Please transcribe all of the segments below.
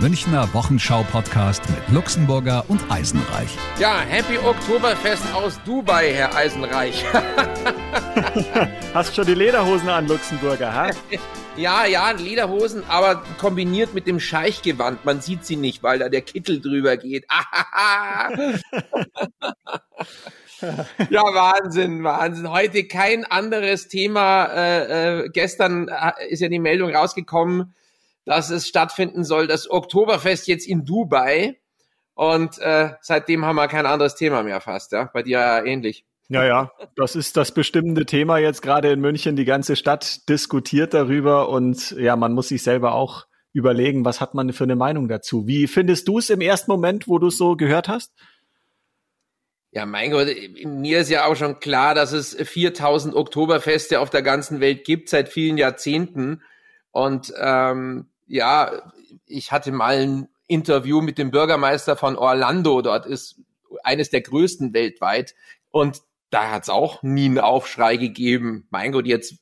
Münchner Wochenschau-Podcast mit Luxemburger und Eisenreich. Ja, Happy Oktoberfest aus Dubai, Herr Eisenreich. Hast schon die Lederhosen an, Luxemburger, ha? Ja, ja, Lederhosen, aber kombiniert mit dem Scheichgewand. Man sieht sie nicht, weil da der Kittel drüber geht. ja, Wahnsinn, Wahnsinn. Heute kein anderes Thema. Äh, äh, gestern äh, ist ja die Meldung rausgekommen, dass es stattfinden soll, das Oktoberfest jetzt in Dubai. Und äh, seitdem haben wir kein anderes Thema mehr fast. Ja? Bei dir ja ähnlich. Ja, ja, das ist das bestimmende Thema jetzt gerade in München. Die ganze Stadt diskutiert darüber und ja, man muss sich selber auch überlegen, was hat man für eine Meinung dazu. Wie findest du es im ersten Moment, wo du es so gehört hast? Ja, mein Gott, mir ist ja auch schon klar, dass es 4000 Oktoberfeste auf der ganzen Welt gibt seit vielen Jahrzehnten. Und ähm, ja, ich hatte mal ein Interview mit dem Bürgermeister von Orlando. Dort ist eines der größten weltweit. Und da hat es auch nie einen Aufschrei gegeben. Mein Gott, jetzt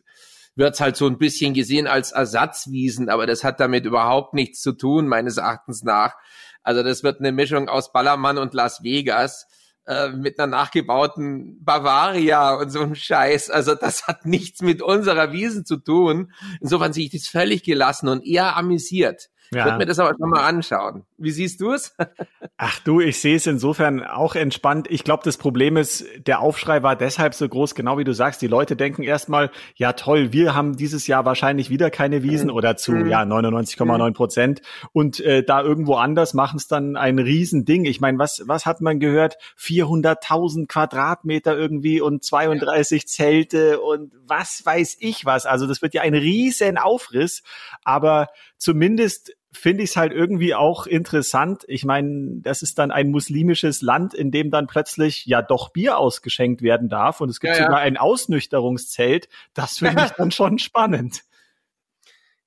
wird's halt so ein bisschen gesehen als Ersatzwiesen, aber das hat damit überhaupt nichts zu tun, meines Erachtens nach. Also das wird eine Mischung aus Ballermann und Las Vegas äh, mit einer nachgebauten Bavaria und so einem Scheiß. Also das hat nichts mit unserer Wiesen zu tun. Insofern sehe ich das völlig gelassen und eher amüsiert. Ja. Ich würde mir das aber schon mal anschauen. Wie siehst du es? Ach du, ich sehe es insofern auch entspannt. Ich glaube, das Problem ist, der Aufschrei war deshalb so groß, genau wie du sagst. Die Leute denken erstmal, ja toll, wir haben dieses Jahr wahrscheinlich wieder keine Wiesen mhm. oder zu mhm. ja 99,9 Prozent. Und äh, da irgendwo anders machen es dann ein Riesending. Ich meine, was, was hat man gehört? 400.000 Quadratmeter irgendwie und 32 ja. Zelte und was weiß ich was. Also das wird ja ein riesen Aufriss. Aber zumindest finde ich es halt irgendwie auch interessant. Ich meine, das ist dann ein muslimisches Land, in dem dann plötzlich ja doch Bier ausgeschenkt werden darf und es gibt ja, sogar ja. ein Ausnüchterungszelt. Das finde ich dann schon spannend.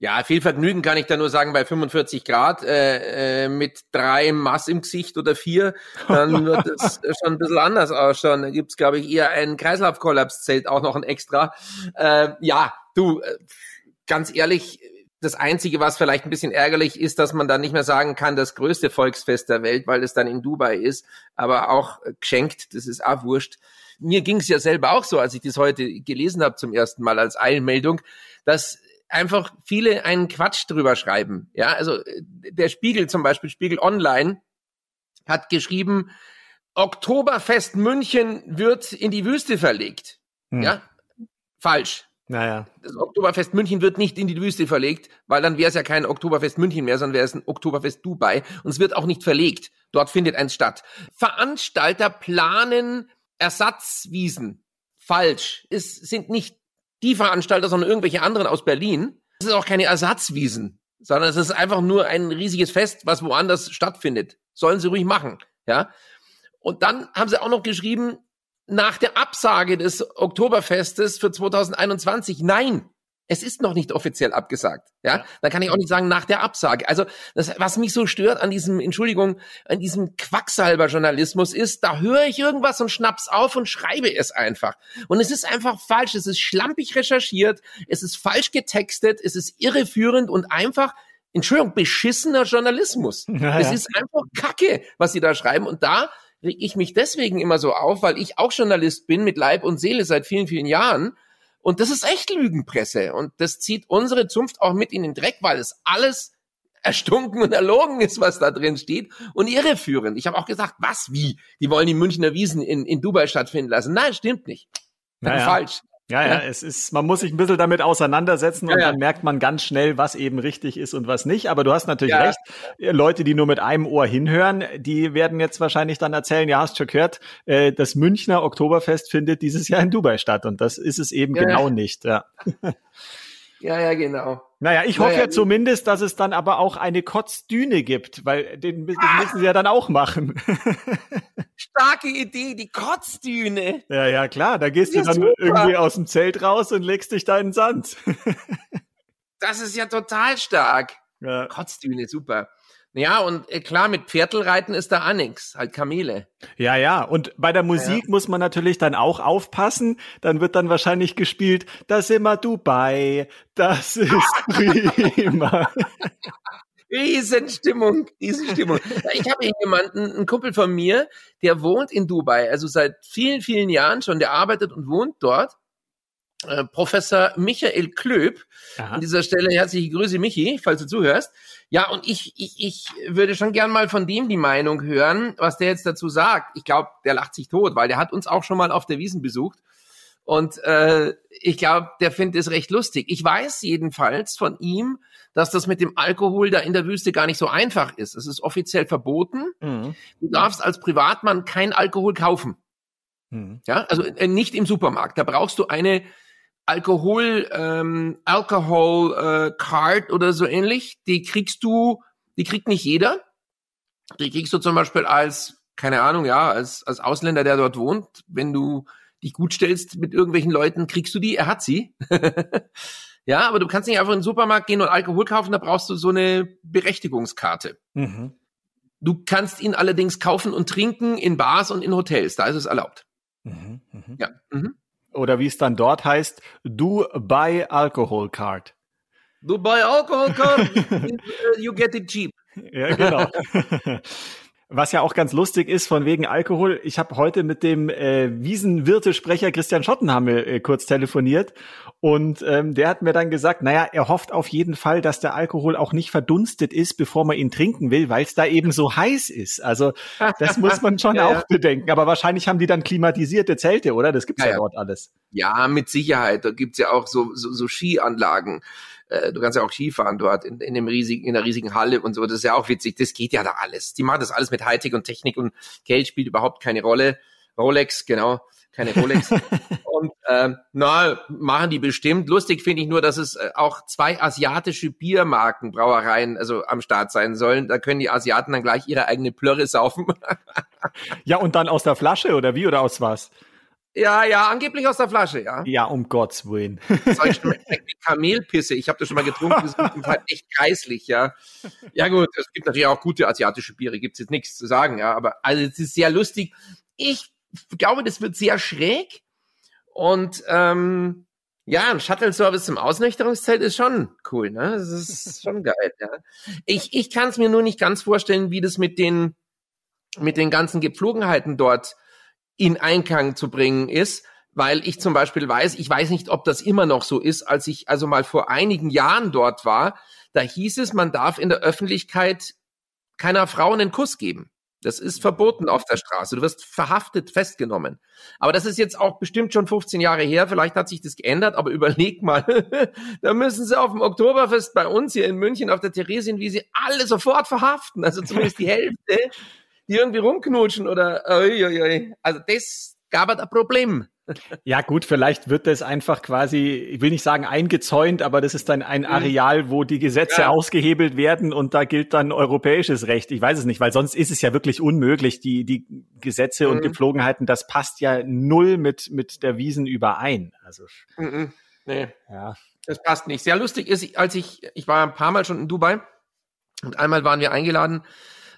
Ja, viel Vergnügen kann ich da nur sagen bei 45 Grad äh, äh, mit drei Mass im Gesicht oder vier, dann wird es schon ein bisschen anders ausschauen. Da gibt's glaube ich, eher ein Kreislaufkollapszelt, auch noch ein extra. Äh, ja, du, äh, ganz ehrlich, das Einzige, was vielleicht ein bisschen ärgerlich ist, dass man da nicht mehr sagen kann, das größte Volksfest der Welt, weil es dann in Dubai ist, aber auch geschenkt, das ist auch wurscht. Mir ging es ja selber auch so, als ich das heute gelesen habe zum ersten Mal als Eilmeldung, dass einfach viele einen Quatsch drüber schreiben. Ja, also der Spiegel zum Beispiel, Spiegel Online, hat geschrieben, Oktoberfest München wird in die Wüste verlegt. Hm. Ja, falsch. Naja. Das Oktoberfest München wird nicht in die Wüste verlegt, weil dann wäre es ja kein Oktoberfest München mehr, sondern wäre es ein Oktoberfest Dubai. Und es wird auch nicht verlegt. Dort findet eins statt. Veranstalter planen Ersatzwiesen. Falsch. Es sind nicht die Veranstalter, sondern irgendwelche anderen aus Berlin. Es ist auch keine Ersatzwiesen, sondern es ist einfach nur ein riesiges Fest, was woanders stattfindet. Sollen sie ruhig machen. Ja. Und dann haben sie auch noch geschrieben, nach der Absage des Oktoberfestes für 2021. Nein, es ist noch nicht offiziell abgesagt. Ja, ja. dann kann ich auch nicht sagen nach der Absage. Also das, was mich so stört an diesem, Entschuldigung, an diesem Quacksalber-Journalismus ist, da höre ich irgendwas und schnapp's auf und schreibe es einfach. Und es ist einfach falsch. Es ist schlampig recherchiert. Es ist falsch getextet. Es ist irreführend und einfach Entschuldigung, beschissener Journalismus. Ja, es ist einfach Kacke, was sie da schreiben. Und da reg ich mich deswegen immer so auf, weil ich auch Journalist bin mit Leib und Seele seit vielen, vielen Jahren. Und das ist echt Lügenpresse. Und das zieht unsere Zunft auch mit in den Dreck, weil es alles erstunken und erlogen ist, was da drin steht und irreführend. Ich habe auch gesagt, was, wie? Die wollen die Münchner Wiesen in, in Dubai stattfinden lassen. Nein, stimmt nicht. Naja. Falsch. Ja, ja, es ist, man muss sich ein bisschen damit auseinandersetzen und ja, dann merkt man ganz schnell, was eben richtig ist und was nicht. Aber du hast natürlich ja. recht. Leute, die nur mit einem Ohr hinhören, die werden jetzt wahrscheinlich dann erzählen, ja, hast schon gehört, äh, das Münchner Oktoberfest findet dieses Jahr in Dubai statt. Und das ist es eben genau nicht, ja. Ja, ja, genau. Naja, ich hoffe naja, ja zumindest, dass es dann aber auch eine Kotzdüne gibt, weil den, den ah. müssen sie ja dann auch machen. Starke Idee, die Kotzdüne. Ja, ja, klar. Da gehst ja, du dann super. irgendwie aus dem Zelt raus und legst dich da in den Sand. das ist ja total stark. Ja. Kotzdüne, super. Ja, und äh, klar, mit Pferdlreiten ist da auch nix, halt Kamele. Ja, ja, und bei der Musik ja. muss man natürlich dann auch aufpassen. Dann wird dann wahrscheinlich gespielt, da sind wir Dubai, das ist prima. Riesenstimmung, Riesenstimmung. Ich habe hier jemanden, einen Kumpel von mir, der wohnt in Dubai, also seit vielen, vielen Jahren schon, der arbeitet und wohnt dort. Äh, Professor Michael Klöb. Aha. An dieser Stelle herzliche Grüße, Michi, falls du zuhörst. Ja, und ich, ich, ich würde schon gern mal von dem die Meinung hören, was der jetzt dazu sagt. Ich glaube, der lacht sich tot, weil der hat uns auch schon mal auf der Wiesen besucht. Und äh, ich glaube, der findet es recht lustig. Ich weiß jedenfalls von ihm, dass das mit dem Alkohol da in der Wüste gar nicht so einfach ist. Es ist offiziell verboten. Mhm. Du darfst als Privatmann kein Alkohol kaufen. Mhm. Ja, also äh, nicht im Supermarkt. Da brauchst du eine Alkohol, ähm, Alcohol äh, Card oder so ähnlich, die kriegst du, die kriegt nicht jeder. Die kriegst du zum Beispiel als, keine Ahnung, ja, als, als Ausländer, der dort wohnt, wenn du dich gut stellst mit irgendwelchen Leuten, kriegst du die, er hat sie. ja, aber du kannst nicht einfach in den Supermarkt gehen und Alkohol kaufen, da brauchst du so eine Berechtigungskarte. Mhm. Du kannst ihn allerdings kaufen und trinken in Bars und in Hotels, da ist es erlaubt. Mhm, mh. Ja. Mhm oder wie es dann dort heißt, Dubai Alcohol Card. Dubai Alcohol Card, you get it cheap. Ja, genau. Was ja auch ganz lustig ist, von wegen Alkohol. Ich habe heute mit dem äh, Wiesenwirte-Sprecher Christian Schottenhammel äh, kurz telefoniert und ähm, der hat mir dann gesagt, naja, er hofft auf jeden Fall, dass der Alkohol auch nicht verdunstet ist, bevor man ihn trinken will, weil es da eben so heiß ist. Also das muss man schon ja, auch bedenken. Aber wahrscheinlich haben die dann klimatisierte Zelte, oder? Das gibt's ja, ja dort alles. Ja, mit Sicherheit. Da gibt's ja auch so, so, so Skianlagen äh, du kannst ja auch Skifahren dort in, in dem riesigen, in der riesigen Halle und so. Das ist ja auch witzig. Das geht ja da alles. Die machen das alles mit Hightech und Technik und Geld spielt überhaupt keine Rolle. Rolex, genau, keine Rolex. und ähm, na, machen die bestimmt. Lustig finde ich nur, dass es äh, auch zwei asiatische Biermarken, Brauereien, also am Start sein sollen. Da können die Asiaten dann gleich ihre eigene Plörre saufen. ja, und dann aus der Flasche oder wie oder aus was? Ja, ja, angeblich aus der Flasche, ja. Ja, um Gottes Willen. Das schmeckt wie Kamelpisse. Ich habe das schon mal getrunken, das ist halt echt kreislich, ja. Ja gut, es gibt natürlich auch gute asiatische Biere, gibt's jetzt nichts zu sagen, ja. Aber also es ist sehr lustig. Ich glaube, das wird sehr schräg. Und ähm, ja, ein Shuttle-Service zum Ausnüchterungszelt ist schon cool, ne? Das ist schon geil, ja. Ich, ich kann es mir nur nicht ganz vorstellen, wie das mit den, mit den ganzen Gepflogenheiten dort in Einklang zu bringen ist, weil ich zum Beispiel weiß, ich weiß nicht, ob das immer noch so ist, als ich also mal vor einigen Jahren dort war, da hieß es, man darf in der Öffentlichkeit keiner Frau einen Kuss geben. Das ist verboten auf der Straße. Du wirst verhaftet, festgenommen. Aber das ist jetzt auch bestimmt schon 15 Jahre her. Vielleicht hat sich das geändert, aber überleg mal. da müssen sie auf dem Oktoberfest bei uns hier in München auf der Theresienwiese alle sofort verhaften. Also zumindest die Hälfte die irgendwie rumknutschen oder oi, oi, oi. also das gab es ein Problem. Ja gut, vielleicht wird das einfach quasi, ich will nicht sagen eingezäunt, aber das ist dann ein mhm. Areal, wo die Gesetze ja. ausgehebelt werden und da gilt dann europäisches Recht. Ich weiß es nicht, weil sonst ist es ja wirklich unmöglich. Die, die Gesetze mhm. und Gepflogenheiten, das passt ja null mit, mit der Wiesen überein. Also, mhm. nee. Ja. Das passt nicht. Sehr lustig ist, als ich, ich war ein paar Mal schon in Dubai und einmal waren wir eingeladen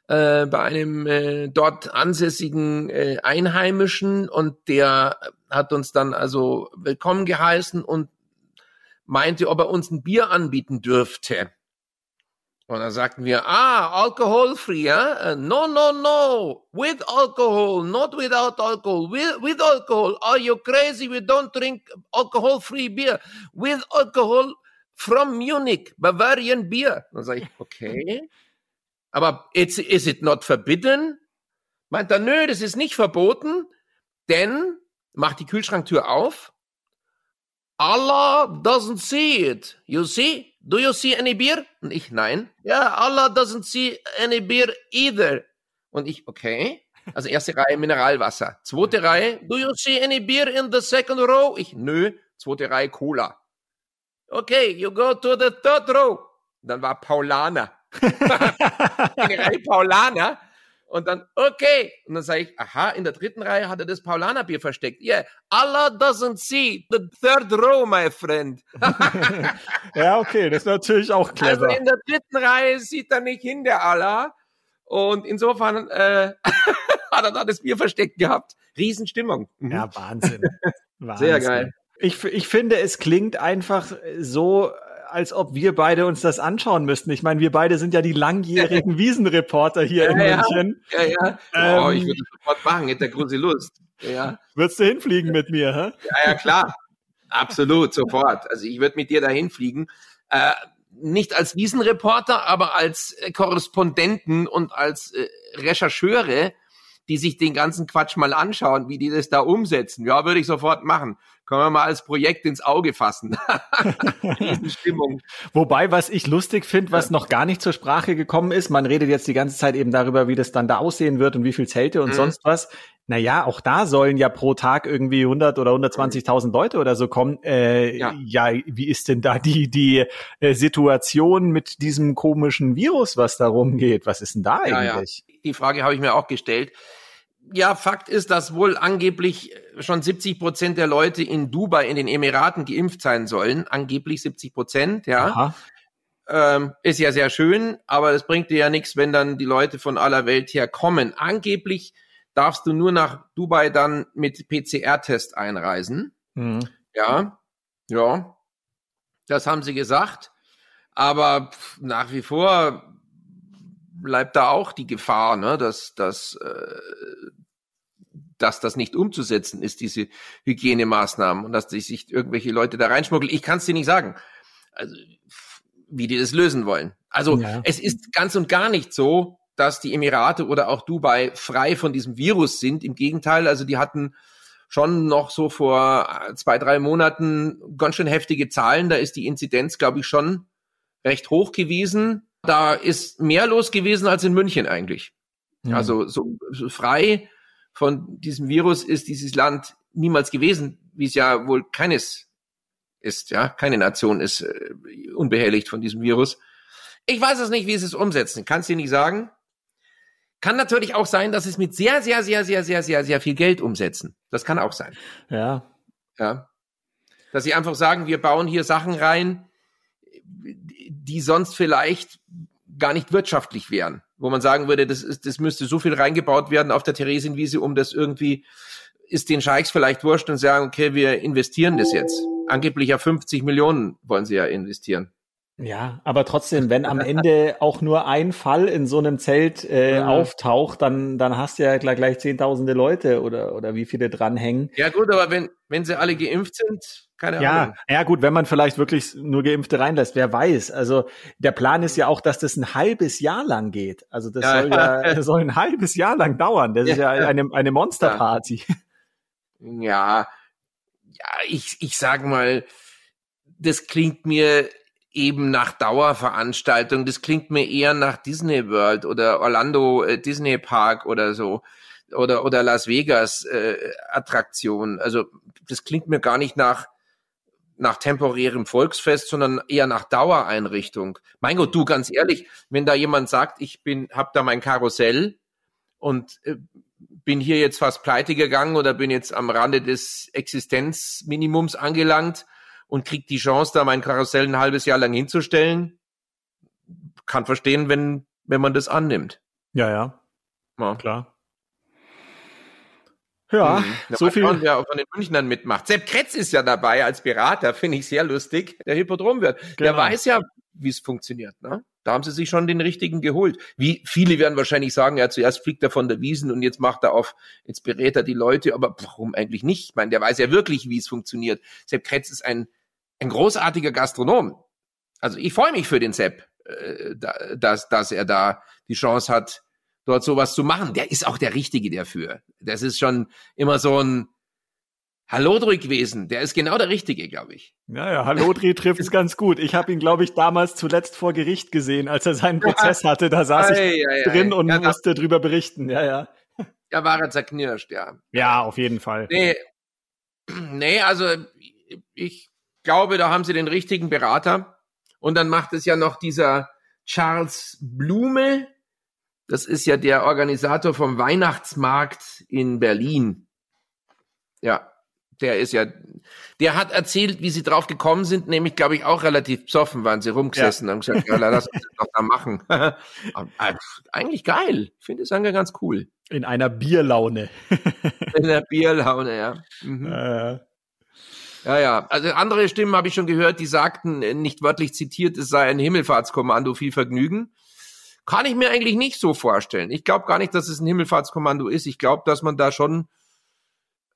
äh, bei einem äh, dort ansässigen äh, Einheimischen und der hat uns dann also willkommen geheißen und meinte, ob er uns ein Bier anbieten dürfte. Und dann sagten wir, ah, alcohol-free, ja? No, no, no, with alcohol, not without alcohol, with, with alcohol. Are you crazy? We don't drink alcohol-free beer. With alcohol from Munich, Bavarian beer. Dann sage ich, okay. Aber it's, is it not forbidden? Meint er, nö, das ist nicht verboten, denn macht die Kühlschranktür auf. Allah doesn't see it. You see? Do you see any beer? Und ich, nein. Ja, Allah doesn't see any beer either. Und ich, okay. Also erste Reihe Mineralwasser. Zweite Reihe, do you see any beer in the second row? Ich, nö. Zweite Reihe Cola. okay, you go to the third row. Dann war Paulaner. Eine Reihe Paulaner. Und dann, okay. Und dann sage ich, aha, in der dritten Reihe hat er das Paulanerbier versteckt. Yeah, Allah doesn't see the third row, my friend. ja, okay, das ist natürlich auch clever. Also in der dritten Reihe sieht er nicht hin, der Allah. Und insofern äh, hat er da das Bier versteckt gehabt. Riesenstimmung. Mhm. Ja, Wahnsinn. Wahnsinn. Sehr geil. Ich, ich finde, es klingt einfach so als ob wir beide uns das anschauen müssten. Ich meine, wir beide sind ja die langjährigen Wiesenreporter hier ja, in München. Ja, ja. ja. Oh, ich würde sofort machen, hätte große Lust. Ja. Würdest du hinfliegen mit mir, hä? Ja, ja, klar. Absolut, sofort. Also ich würde mit dir dahin fliegen. Äh, nicht als Wiesenreporter, aber als äh, Korrespondenten und als äh, Rechercheure, die sich den ganzen Quatsch mal anschauen, wie die das da umsetzen. Ja, würde ich sofort machen können wir mal als Projekt ins Auge fassen. Stimmung. Wobei, was ich lustig finde, was noch gar nicht zur Sprache gekommen ist, man redet jetzt die ganze Zeit eben darüber, wie das dann da aussehen wird und wie viel Zelte und mhm. sonst was. Naja, auch da sollen ja pro Tag irgendwie 100 oder 120.000 Leute oder so kommen. Äh, ja. ja, wie ist denn da die, die äh, Situation mit diesem komischen Virus, was da rumgeht? Was ist denn da ja, eigentlich? Ja. Die Frage habe ich mir auch gestellt ja, Fakt ist, dass wohl angeblich schon 70 Prozent der Leute in Dubai, in den Emiraten geimpft sein sollen. Angeblich 70 Prozent, ja. Ähm, ist ja sehr schön, aber das bringt dir ja nichts, wenn dann die Leute von aller Welt herkommen. Angeblich darfst du nur nach Dubai dann mit PCR-Test einreisen. Mhm. Ja, ja. Das haben sie gesagt. Aber nach wie vor bleibt da auch die Gefahr, ne, dass, dass, äh, dass das nicht umzusetzen ist, diese Hygienemaßnahmen und dass sich irgendwelche Leute da reinschmuggeln. Ich kann es dir nicht sagen, also, wie die das lösen wollen. Also ja. es ist ganz und gar nicht so, dass die Emirate oder auch Dubai frei von diesem Virus sind. Im Gegenteil, also die hatten schon noch so vor zwei, drei Monaten ganz schön heftige Zahlen. Da ist die Inzidenz, glaube ich, schon recht hoch gewesen. Da ist mehr los gewesen als in München eigentlich. Ja. Also so, so frei von diesem Virus ist dieses Land niemals gewesen, wie es ja wohl keines ist, ja, keine Nation ist äh, unbehelligt von diesem Virus. Ich weiß es nicht, wie sie es umsetzen, kann es dir nicht sagen. Kann natürlich auch sein, dass es mit sehr, sehr, sehr, sehr, sehr, sehr, sehr viel Geld umsetzen. Das kann auch sein. Ja. Ja. Dass sie einfach sagen, wir bauen hier Sachen rein, die sonst vielleicht gar nicht wirtschaftlich wären, wo man sagen würde, das, ist, das müsste so viel reingebaut werden auf der Theresienwiese, um das irgendwie, ist den Scheichs vielleicht wurscht und sagen, okay, wir investieren das jetzt. Angeblich ja 50 Millionen wollen sie ja investieren. Ja, aber trotzdem, wenn am Ende auch nur ein Fall in so einem Zelt äh, ja. auftaucht, dann, dann hast du ja gleich, gleich zehntausende Leute oder, oder wie viele dranhängen. Ja gut, aber wenn, wenn sie alle geimpft sind, keine ja, Ahnung. Ja, gut, wenn man vielleicht wirklich nur Geimpfte reinlässt, wer weiß. Also der Plan ist ja auch, dass das ein halbes Jahr lang geht. Also das ja, soll ja soll ein halbes Jahr lang dauern. Das ja. ist ja eine, eine Monsterparty. Ja, ja, ich, ich sag mal, das klingt mir eben nach Dauerveranstaltung. Das klingt mir eher nach Disney World oder Orlando äh, Disney Park oder so oder oder Las Vegas äh, Attraktion. Also das klingt mir gar nicht nach nach temporärem Volksfest, sondern eher nach Dauereinrichtung. Mein Gott, du ganz ehrlich, wenn da jemand sagt, ich bin hab da mein Karussell und äh, bin hier jetzt fast pleite gegangen oder bin jetzt am Rande des Existenzminimums angelangt, und kriegt die Chance, da mein Karussell ein halbes Jahr lang hinzustellen. Kann verstehen, wenn, wenn man das annimmt. Ja, ja. Ja, klar. Ja, mhm. so viel. Schauen, wer von den Münchnern mitmacht. Sepp Kretz ist ja dabei als Berater, finde ich sehr lustig. Der Hippodromwirt. Genau. Der weiß ja, wie es funktioniert. Ne? Da haben sie sich schon den richtigen geholt. Wie viele werden wahrscheinlich sagen, ja, zuerst fliegt er von der Wiesen und jetzt macht er auf, jetzt berät er die Leute, aber warum eigentlich nicht? Ich meine, der weiß ja wirklich, wie es funktioniert. Sepp Kretz ist ein ein großartiger Gastronom. Also ich freue mich für den Sepp, äh, dass, dass er da die Chance hat, dort sowas zu machen. Der ist auch der Richtige dafür. Das ist schon immer so ein Hallodri gewesen. Der ist genau der Richtige, glaube ich. Ja, ja, Hallodri trifft es ganz gut. Ich habe ihn, glaube ich, damals zuletzt vor Gericht gesehen, als er seinen Prozess hatte. Da saß ich ei, ei, drin ei. und ja, musste drüber berichten. Ja, ja. Da war er zerknirscht, ja. Ja, auf jeden Fall. Nee, nee also ich glaube, da haben sie den richtigen Berater. Und dann macht es ja noch dieser Charles Blume. Das ist ja der Organisator vom Weihnachtsmarkt in Berlin. Ja, der ist ja, der hat erzählt, wie sie drauf gekommen sind, nämlich, glaube ich, auch relativ besoffen waren sie rumgesessen ja. und gesagt, ja, lass uns das doch da machen. Eigentlich geil. Ich finde es ganz cool. In einer Bierlaune. In einer Bierlaune, ja. Mhm. Äh. Ja, ja. Also andere Stimmen habe ich schon gehört, die sagten, äh, nicht wörtlich zitiert, es sei ein Himmelfahrtskommando, viel Vergnügen. Kann ich mir eigentlich nicht so vorstellen. Ich glaube gar nicht, dass es ein Himmelfahrtskommando ist. Ich glaube, dass man da schon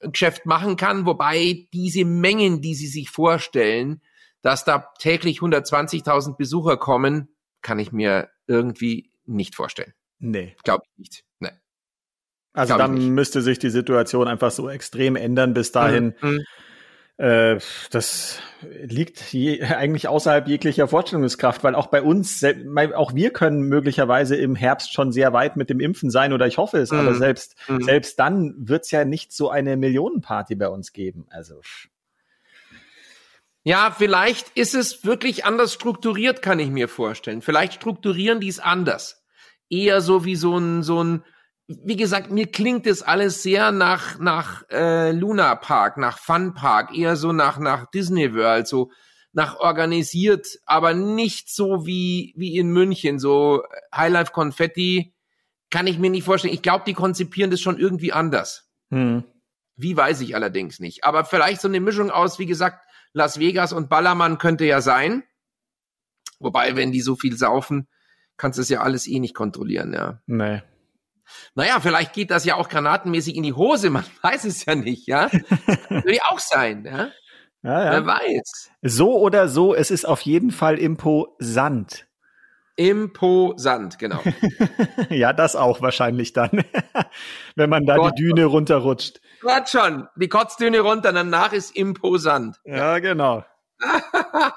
ein Geschäft machen kann, wobei diese Mengen, die sie sich vorstellen, dass da täglich 120.000 Besucher kommen, kann ich mir irgendwie nicht vorstellen. Nee. Glaube ich nicht. Nee. Also Glaub dann müsste sich die Situation einfach so extrem ändern. Bis dahin mhm. Äh, das liegt je, eigentlich außerhalb jeglicher Vorstellungskraft, weil auch bei uns, auch wir können möglicherweise im Herbst schon sehr weit mit dem Impfen sein oder ich hoffe es, mm. aber mhm. selbst, mm. selbst dann wird's ja nicht so eine Millionenparty bei uns geben. Also. Ja, vielleicht ist es wirklich anders strukturiert, kann ich mir vorstellen. Vielleicht strukturieren die es anders. Eher so wie so ein, so ein, wie gesagt, mir klingt es alles sehr nach nach äh, Luna Park, nach Fun Park, eher so nach nach Disney World, so nach organisiert, aber nicht so wie wie in München, so Highlife Confetti kann ich mir nicht vorstellen. Ich glaube, die konzipieren das schon irgendwie anders. Hm. Wie weiß ich allerdings nicht. Aber vielleicht so eine Mischung aus, wie gesagt, Las Vegas und Ballermann könnte ja sein. Wobei, wenn die so viel saufen, kannst du es ja alles eh nicht kontrollieren, ja. Nee. Naja, vielleicht geht das ja auch granatenmäßig in die Hose, man weiß es ja nicht, ja. Würde ja auch sein, ja. Ja, ja. Wer weiß. So oder so, es ist auf jeden Fall imposant. Imposant, genau. ja, das auch wahrscheinlich dann, wenn man da Gott, die Düne runterrutscht. Gott schon, die Kotzdüne runter, danach ist imposant. Ja, genau.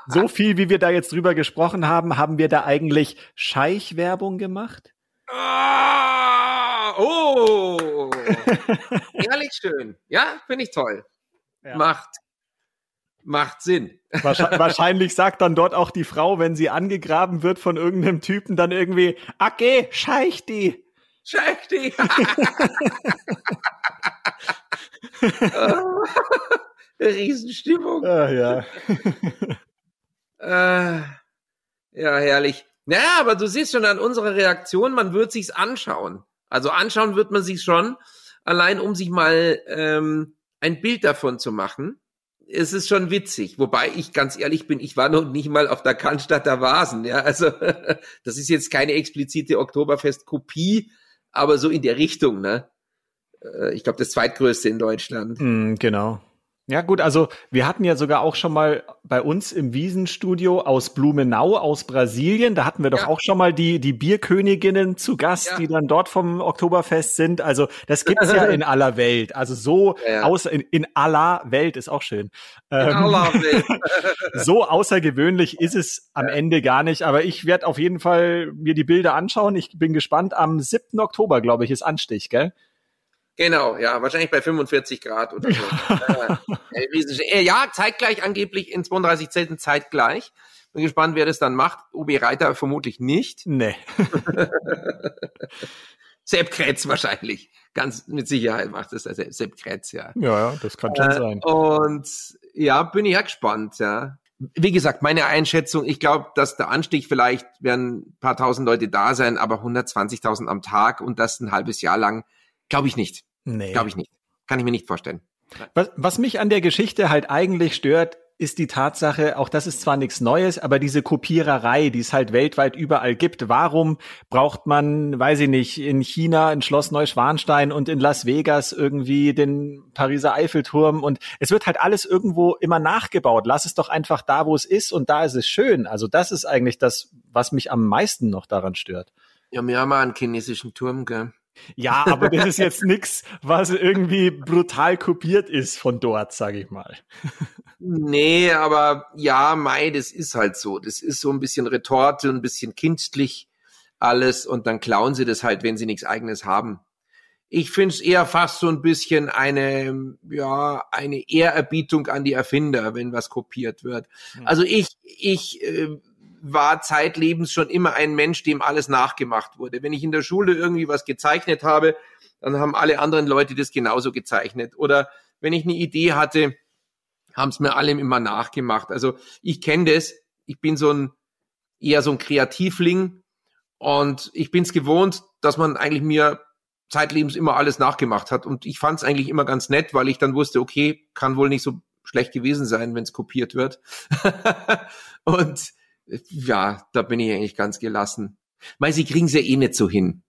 so viel, wie wir da jetzt drüber gesprochen haben, haben wir da eigentlich Scheichwerbung gemacht? Ah, oh, ehrlich schön. Ja, finde ich toll. Ja. Macht, macht Sinn. Wahrscheinlich sagt dann dort auch die Frau, wenn sie angegraben wird von irgendeinem Typen, dann irgendwie, okay, scheich die. Scheich die. Riesenstimmung. Ah, ja. äh, ja, herrlich. Naja, aber du siehst schon an unserer Reaktion, man wird sich's anschauen. Also anschauen wird man sich schon, allein um sich mal ähm, ein Bild davon zu machen. Es ist schon witzig, wobei ich ganz ehrlich bin, ich war noch nicht mal auf der Cannstatter Vasen. Ja, also das ist jetzt keine explizite Oktoberfest-Kopie, aber so in der Richtung. Ne, äh, ich glaube das zweitgrößte in Deutschland. Mm, genau. Ja gut, also wir hatten ja sogar auch schon mal bei uns im Wiesenstudio aus Blumenau aus Brasilien, da hatten wir doch ja. auch schon mal die die Bierköniginnen zu Gast, ja. die dann dort vom Oktoberfest sind. Also das gibt's ja in aller Welt. Also so ja. außer in, in aller Welt ist auch schön. Ähm, aller Welt. so außergewöhnlich ist es am Ende gar nicht, aber ich werde auf jeden Fall mir die Bilder anschauen. Ich bin gespannt. Am 7. Oktober, glaube ich, ist Anstich, gell? Genau, ja, wahrscheinlich bei 45 Grad oder so. ja, ja, zeitgleich angeblich in 32 Zelten zeitgleich. Bin gespannt, wer das dann macht. UB Reiter vermutlich nicht. Nee. Sepp Kretz wahrscheinlich. Ganz mit Sicherheit macht das der Sepp Kretz, ja. Ja, ja, das kann schon äh, sein. Und ja, bin ich ja gespannt, ja. Wie gesagt, meine Einschätzung, ich glaube, dass der Anstieg vielleicht werden ein paar tausend Leute da sein, aber 120.000 am Tag und das ein halbes Jahr lang, glaube ich nicht. Nee. Glaube ich nicht. Kann ich mir nicht vorstellen. Was, was mich an der Geschichte halt eigentlich stört, ist die Tatsache, auch das ist zwar nichts Neues, aber diese Kopiererei, die es halt weltweit überall gibt. Warum braucht man, weiß ich nicht, in China ein Schloss Neuschwanstein und in Las Vegas irgendwie den Pariser Eiffelturm und es wird halt alles irgendwo immer nachgebaut. Lass es doch einfach da, wo es ist und da ist es schön. Also das ist eigentlich das, was mich am meisten noch daran stört. Ja, wir haben einen chinesischen Turm, gell? Ja, aber das ist jetzt nix, was irgendwie brutal kopiert ist von dort, sage ich mal. Nee, aber ja, Mai, das ist halt so. Das ist so ein bisschen Retorte, ein bisschen kindlich alles und dann klauen sie das halt, wenn sie nichts eigenes haben. Ich finde es eher fast so ein bisschen eine, ja, eine Ehrerbietung an die Erfinder, wenn was kopiert wird. Mhm. Also ich, ich äh, war zeitlebens schon immer ein Mensch, dem alles nachgemacht wurde. Wenn ich in der Schule irgendwie was gezeichnet habe, dann haben alle anderen Leute das genauso gezeichnet. Oder wenn ich eine Idee hatte, haben es mir alle immer nachgemacht. Also ich kenne das. Ich bin so ein eher so ein Kreativling und ich bin es gewohnt, dass man eigentlich mir zeitlebens immer alles nachgemacht hat. Und ich fand es eigentlich immer ganz nett, weil ich dann wusste, okay, kann wohl nicht so schlecht gewesen sein, wenn es kopiert wird. und ja, da bin ich eigentlich ganz gelassen. Weil sie kriegen es ja eh nicht so hin.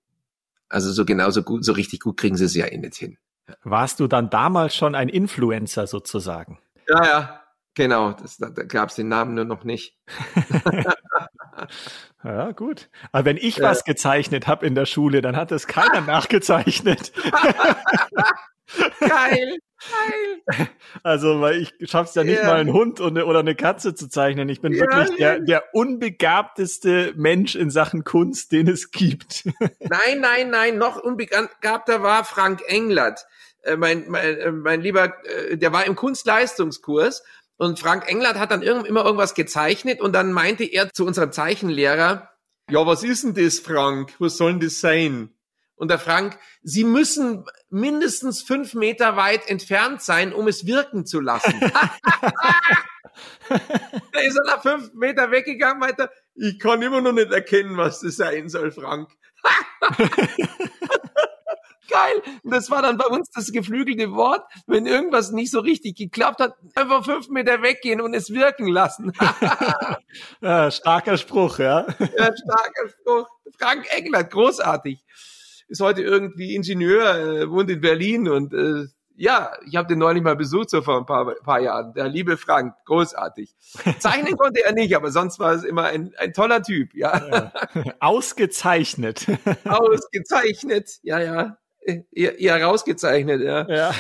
Also so genauso gut, so richtig gut kriegen sie es ja eh nicht hin. Warst du dann damals schon ein Influencer sozusagen? Ja, ja, genau. Das, da da gab es den Namen nur noch nicht. Ja, gut. Aber wenn ich ja. was gezeichnet habe in der Schule, dann hat es keiner nachgezeichnet. Geil. Geil. Also, weil ich schaff's ja nicht ja. mal einen Hund oder eine Katze zu zeichnen. Ich bin ja, wirklich der, der unbegabteste Mensch in Sachen Kunst, den es gibt. Nein, nein, nein, noch unbegabter war Frank Englert. Äh, mein, mein, äh, mein lieber, äh, der war im Kunstleistungskurs und Frank Englert hat dann irgend, immer irgendwas gezeichnet und dann meinte er zu unserem Zeichenlehrer, ja, was ist denn das, Frank? Was soll denn das sein? Und der Frank, Sie müssen mindestens fünf Meter weit entfernt sein, um es wirken zu lassen. da ist er nach fünf Meter weggegangen, meinte, ich kann immer noch nicht erkennen, was das sein soll, Frank. geil. Und das war dann bei uns das geflügelte Wort, wenn irgendwas nicht so richtig geklappt hat, einfach fünf Meter weggehen und es wirken lassen. ja, starker Spruch, ja. ja, starker Spruch. Frank Englert, großartig. Ist heute irgendwie Ingenieur, äh, wohnt in Berlin und äh, ja, ich habe den neulich mal besucht, so vor ein paar, paar Jahren. Der liebe Frank, großartig. Zeichnen konnte er nicht, aber sonst war es immer ein, ein toller Typ, ja. ja. Ausgezeichnet. Ausgezeichnet, ja, ja eher, eher rausgezeichnet, ja. Ja.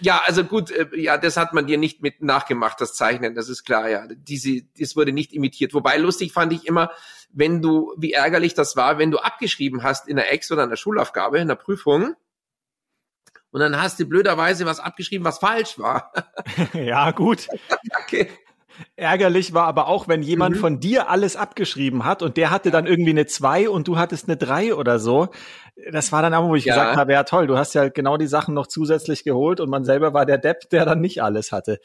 ja, also gut, äh, ja, das hat man dir nicht mit nachgemacht, das Zeichnen, das ist klar, ja. Diese, das wurde nicht imitiert. Wobei lustig fand ich immer, wenn du, wie ärgerlich das war, wenn du abgeschrieben hast in der Ex oder in der Schulaufgabe, in der Prüfung, und dann hast du blöderweise was abgeschrieben, was falsch war. ja, gut. okay. Ärgerlich war aber auch, wenn jemand mhm. von dir alles abgeschrieben hat und der hatte dann irgendwie eine 2 und du hattest eine 3 oder so. Das war dann auch, wo ich ja. gesagt habe, ja toll, du hast ja genau die Sachen noch zusätzlich geholt und man selber war der Depp, der dann nicht alles hatte.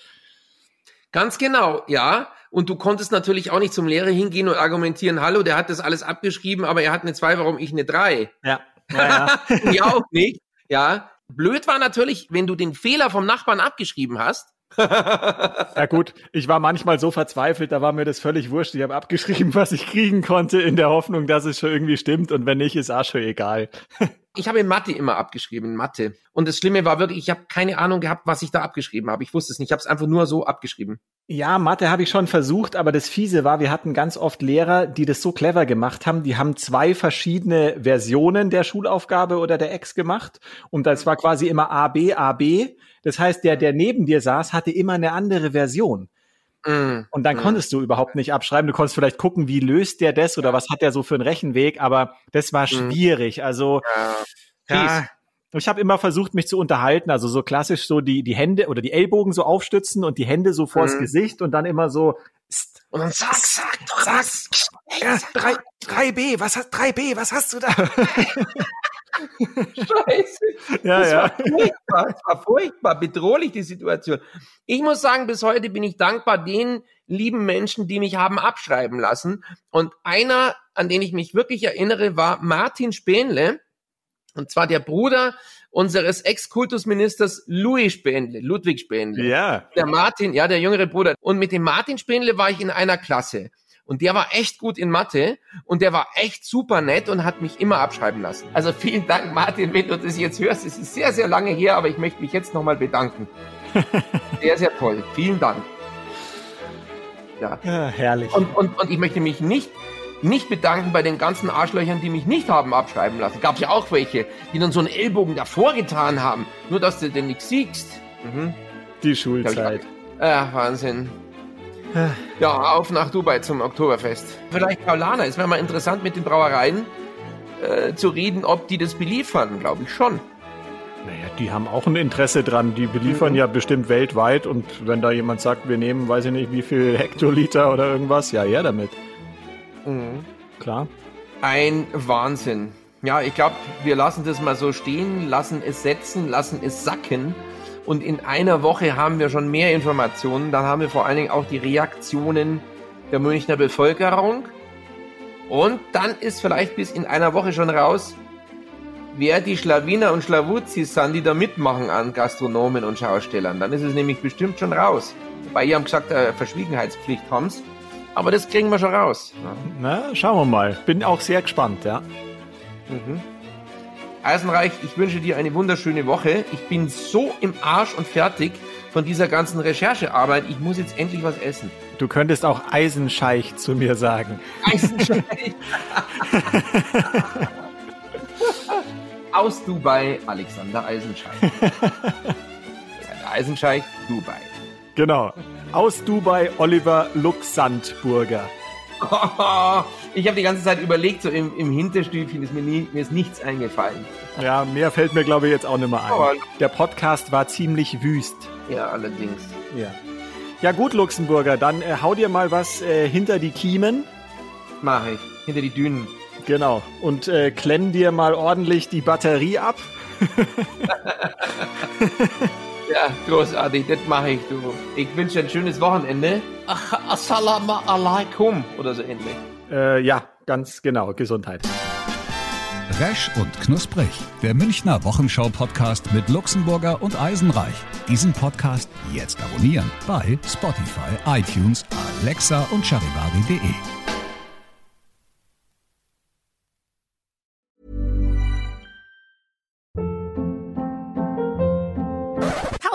Ganz genau, ja. Und du konntest natürlich auch nicht zum Lehrer hingehen und argumentieren, hallo, der hat das alles abgeschrieben, aber er hat eine 2, warum ich eine 3? Ja. ja, ja. ja auch nicht. Ja. Blöd war natürlich, wenn du den Fehler vom Nachbarn abgeschrieben hast ja gut, ich war manchmal so verzweifelt, da war mir das völlig wurscht. Ich habe abgeschrieben, was ich kriegen konnte, in der Hoffnung, dass es schon irgendwie stimmt. Und wenn nicht, ist auch schon egal. ich habe in Mathe immer abgeschrieben, in Mathe. Und das Schlimme war wirklich, ich habe keine Ahnung gehabt, was ich da abgeschrieben habe. Ich wusste es nicht. Ich habe es einfach nur so abgeschrieben. Ja, Mathe habe ich schon versucht, aber das Fiese war, wir hatten ganz oft Lehrer, die das so clever gemacht haben. Die haben zwei verschiedene Versionen der Schulaufgabe oder der Ex gemacht. Und das war quasi immer A, B, A, B. Das heißt, der, der neben dir saß, hatte immer eine andere Version. Mm, und dann mm. konntest du überhaupt nicht abschreiben. Du konntest vielleicht gucken, wie löst der das oder was hat der so für einen Rechenweg, aber das war mm. schwierig. Also ja, ja ich habe immer versucht, mich zu unterhalten, also so klassisch so die, die Hände oder die Ellbogen so aufstützen und die Hände so vors mhm. Gesicht und dann immer so und dann sag, sag doch sag, was. Ja, 3, 3b, was hast 3b, was hast du da? Scheiße. Ja, das ja. War furchtbar, das war furchtbar, bedrohlich die Situation. Ich muss sagen, bis heute bin ich dankbar den lieben Menschen, die mich haben abschreiben lassen. Und einer, an den ich mich wirklich erinnere, war Martin Spähnle. Und zwar der Bruder unseres Ex-Kultusministers Louis Spähnle, Ludwig Spähnle. Ja. Der Martin, ja, der jüngere Bruder. Und mit dem Martin Spähnle war ich in einer Klasse. Und der war echt gut in Mathe und der war echt super nett und hat mich immer abschreiben lassen. Also vielen Dank, Martin, wenn du das jetzt hörst. Es ist sehr, sehr lange her, aber ich möchte mich jetzt nochmal bedanken. sehr, sehr toll. Vielen Dank. Ja. ja herrlich. Und, und, und ich möchte mich nicht nicht bedanken bei den ganzen Arschlöchern, die mich nicht haben abschreiben lassen. Gab es ja auch welche, die dann so einen Ellbogen davor getan haben, nur dass du den nicht siehst. Mhm. Die Schulzeit. Ja, Wahnsinn. Ja, auf nach Dubai zum Oktoberfest. Vielleicht Paulana, es wäre mal interessant mit den Brauereien. äh, zu reden, ob die das beliefern, glaube ich schon. Naja, die haben auch ein Interesse dran. Die beliefern mhm. ja bestimmt weltweit. Und wenn da jemand sagt, wir nehmen, weiß ich nicht, wie viel Hektoliter oder irgendwas, ja, her damit. Mhm. Klar. Ein Wahnsinn. Ja, ich glaube, wir lassen das mal so stehen, lassen es setzen, lassen es sacken. Und in einer Woche haben wir schon mehr Informationen. Dann haben wir vor allen Dingen auch die Reaktionen der Münchner Bevölkerung. Und dann ist vielleicht bis in einer Woche schon raus, wer die Schlawiner und Schlawuzis sind, die da mitmachen an Gastronomen und Schaustellern. Dann ist es nämlich bestimmt schon raus. Wobei, ihr haben gesagt, äh, Verschwiegenheitspflicht haben's. Aber das kriegen wir schon raus. Na, schauen wir mal. Bin auch sehr gespannt, ja. Mhm. Eisenreich, ich wünsche dir eine wunderschöne Woche. Ich bin so im Arsch und fertig von dieser ganzen Recherchearbeit. Ich muss jetzt endlich was essen. Du könntest auch Eisenscheich zu mir sagen. Eisenscheich. Aus Dubai, Alexander Eisenscheich. Eisenscheich, Dubai. Genau. Aus Dubai, Oliver Luxandburger. ich habe die ganze Zeit überlegt, so im, im Hinterstübchen ist mir, nie, mir ist nichts eingefallen. Ja, mehr fällt mir, glaube ich, jetzt auch nicht mehr ein. Der Podcast war ziemlich wüst. Ja, allerdings. Ja. Ja gut, Luxemburger, dann äh, hau dir mal was äh, hinter die Kiemen. Mach ich, hinter die Dünen. Genau. Und äh, klenn dir mal ordentlich die Batterie ab. Ja, großartig, das mache ich, du. Ich wünsche dir ein schönes Wochenende. Assalamu alaikum oder so ähnlich. Äh, ja, ganz genau. Gesundheit. Resch und Knusprig, der Münchner Wochenschau-Podcast mit Luxemburger und Eisenreich. Diesen Podcast jetzt abonnieren bei Spotify, iTunes, Alexa und charivari.de.